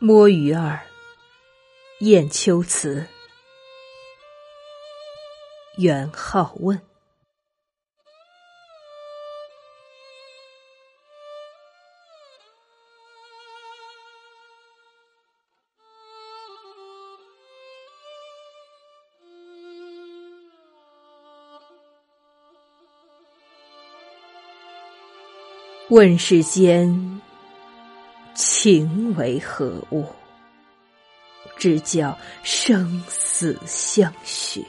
摸鱼儿，雁丘词，元好问。问世间。情为何物？只教生死相许。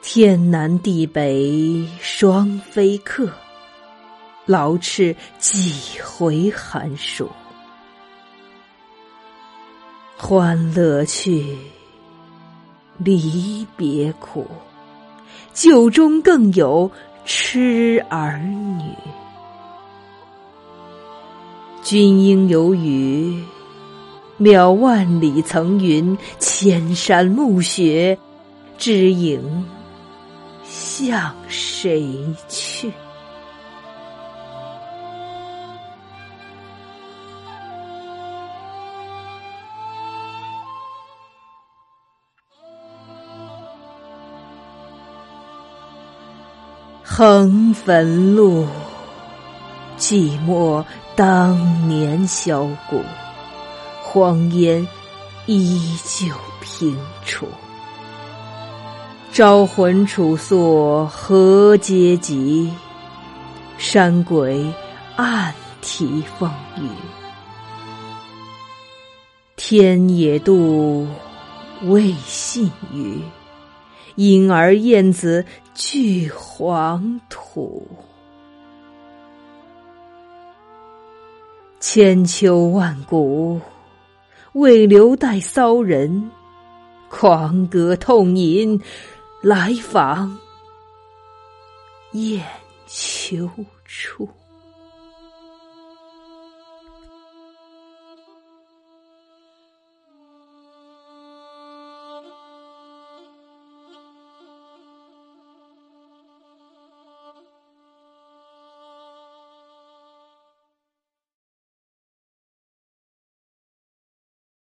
天南地北双飞客，劳翅几回寒暑。欢乐去，离别苦，酒中更有痴儿女。君应有语，渺万里层云，千山暮雪，知影向谁去？横汾路。寂寞当年箫鼓，荒烟依旧平楚。招魂楚宿何嗟及？山鬼暗啼风雨。天也妒，未信鱼。因儿燕子俱黄土。千秋万古，未留待骚人狂歌痛饮，来访雁丘处。